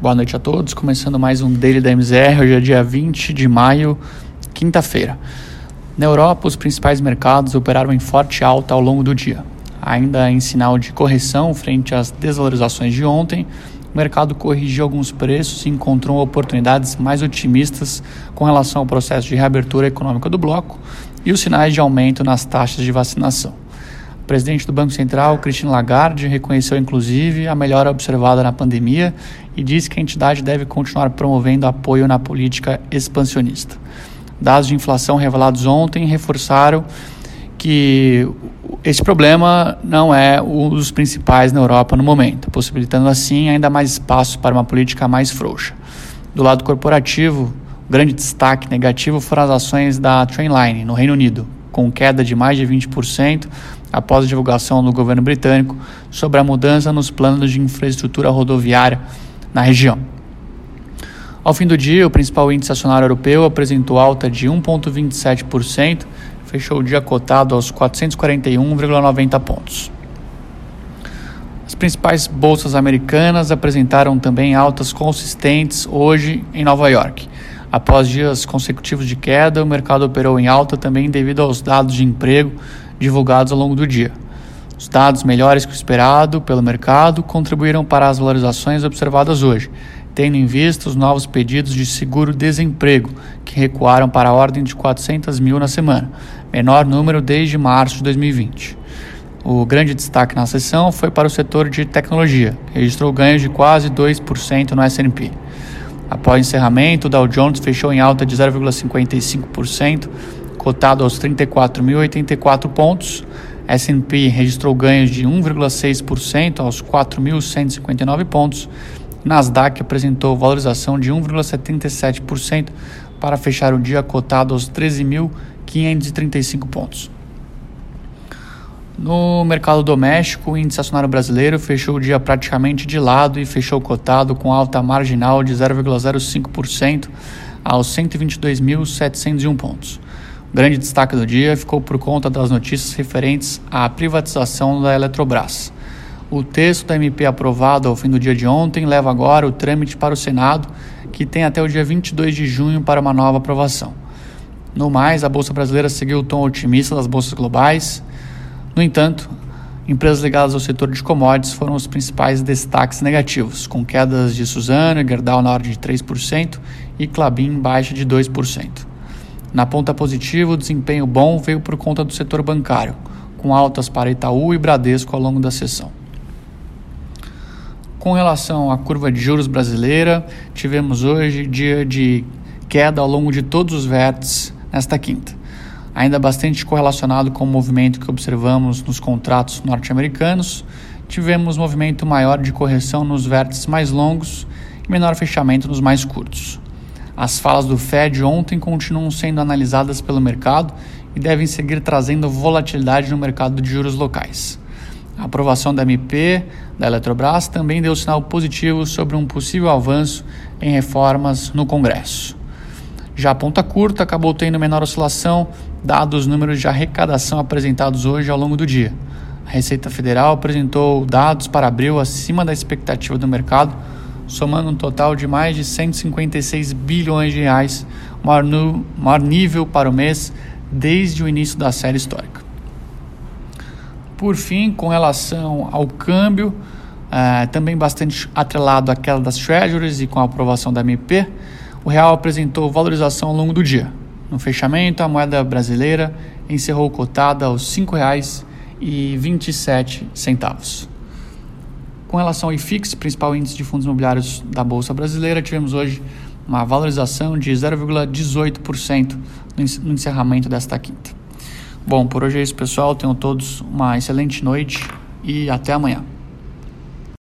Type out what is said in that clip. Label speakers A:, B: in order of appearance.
A: Boa noite a todos. Começando mais um Daily da MZR. Hoje é dia 20 de maio, quinta-feira. Na Europa, os principais mercados operaram em forte alta ao longo do dia. Ainda em sinal de correção frente às desvalorizações de ontem, o mercado corrigiu alguns preços e encontrou oportunidades mais otimistas com relação ao processo de reabertura econômica do bloco e os sinais de aumento nas taxas de vacinação presidente do Banco Central, Christine Lagarde, reconheceu inclusive a melhora observada na pandemia e disse que a entidade deve continuar promovendo apoio na política expansionista. Dados de inflação revelados ontem reforçaram que esse problema não é um dos principais na Europa no momento, possibilitando assim ainda mais espaço para uma política mais frouxa. Do lado corporativo, grande destaque negativo foram as ações da Trainline no Reino Unido, com queda de mais de 20% após a divulgação do governo britânico sobre a mudança nos planos de infraestrutura rodoviária na região. Ao fim do dia, o principal índice acionário europeu apresentou alta de 1,27%, fechou o dia cotado aos 441,90 pontos. As principais bolsas americanas apresentaram também altas consistentes hoje em Nova York. Após dias consecutivos de queda, o mercado operou em alta também devido aos dados de emprego divulgados ao longo do dia. Os dados melhores que o esperado pelo mercado contribuíram para as valorizações observadas hoje, tendo em vista os novos pedidos de seguro-desemprego, que recuaram para a ordem de 400 mil na semana, menor número desde março de 2020. O grande destaque na sessão foi para o setor de tecnologia, que registrou ganhos de quase 2% no S&P. Após encerramento, o Dow Jones fechou em alta de 0,55%, cotado aos 34.084 pontos. S&P registrou ganhos de 1,6% aos 4.159 pontos. Nasdaq apresentou valorização de 1,77% para fechar o dia cotado aos 13.535 pontos. No mercado doméstico, o índice acionário brasileiro fechou o dia praticamente de lado e fechou cotado com alta marginal de 0,05% aos 122.701 pontos. Grande destaque do dia ficou por conta das notícias referentes à privatização da Eletrobras. O texto da MP aprovado ao fim do dia de ontem leva agora o trâmite para o Senado, que tem até o dia 22 de junho para uma nova aprovação. No mais, a Bolsa Brasileira seguiu o tom otimista das bolsas globais. No entanto, empresas ligadas ao setor de commodities foram os principais destaques negativos, com quedas de Suzano e Gerdau na ordem de 3% e Clabin baixa de 2%. Na ponta positiva, o desempenho bom veio por conta do setor bancário, com altas para Itaú e Bradesco ao longo da sessão. Com relação à curva de juros brasileira, tivemos hoje dia de queda ao longo de todos os vértices nesta quinta. Ainda bastante correlacionado com o movimento que observamos nos contratos norte-americanos, tivemos movimento maior de correção nos vértices mais longos e menor fechamento nos mais curtos. As falas do Fed ontem continuam sendo analisadas pelo mercado e devem seguir trazendo volatilidade no mercado de juros locais. A aprovação da MP da Eletrobras também deu sinal positivo sobre um possível avanço em reformas no Congresso. Já a ponta curta acabou tendo menor oscilação, dados os números de arrecadação apresentados hoje ao longo do dia. A Receita Federal apresentou dados para abril acima da expectativa do mercado, somando um total de mais de 156 bilhões de reais, maior, no, maior nível para o mês desde o início da série histórica. Por fim, com relação ao câmbio, eh, também bastante atrelado à queda das treasuries e com a aprovação da MP, o real apresentou valorização ao longo do dia. No fechamento, a moeda brasileira encerrou cotada aos R$ 5,27. Com relação ao IFIX, principal índice de fundos imobiliários da Bolsa Brasileira, tivemos hoje uma valorização de 0,18% no encerramento desta quinta. Bom, por hoje é isso, pessoal. Tenham todos uma excelente noite e até amanhã.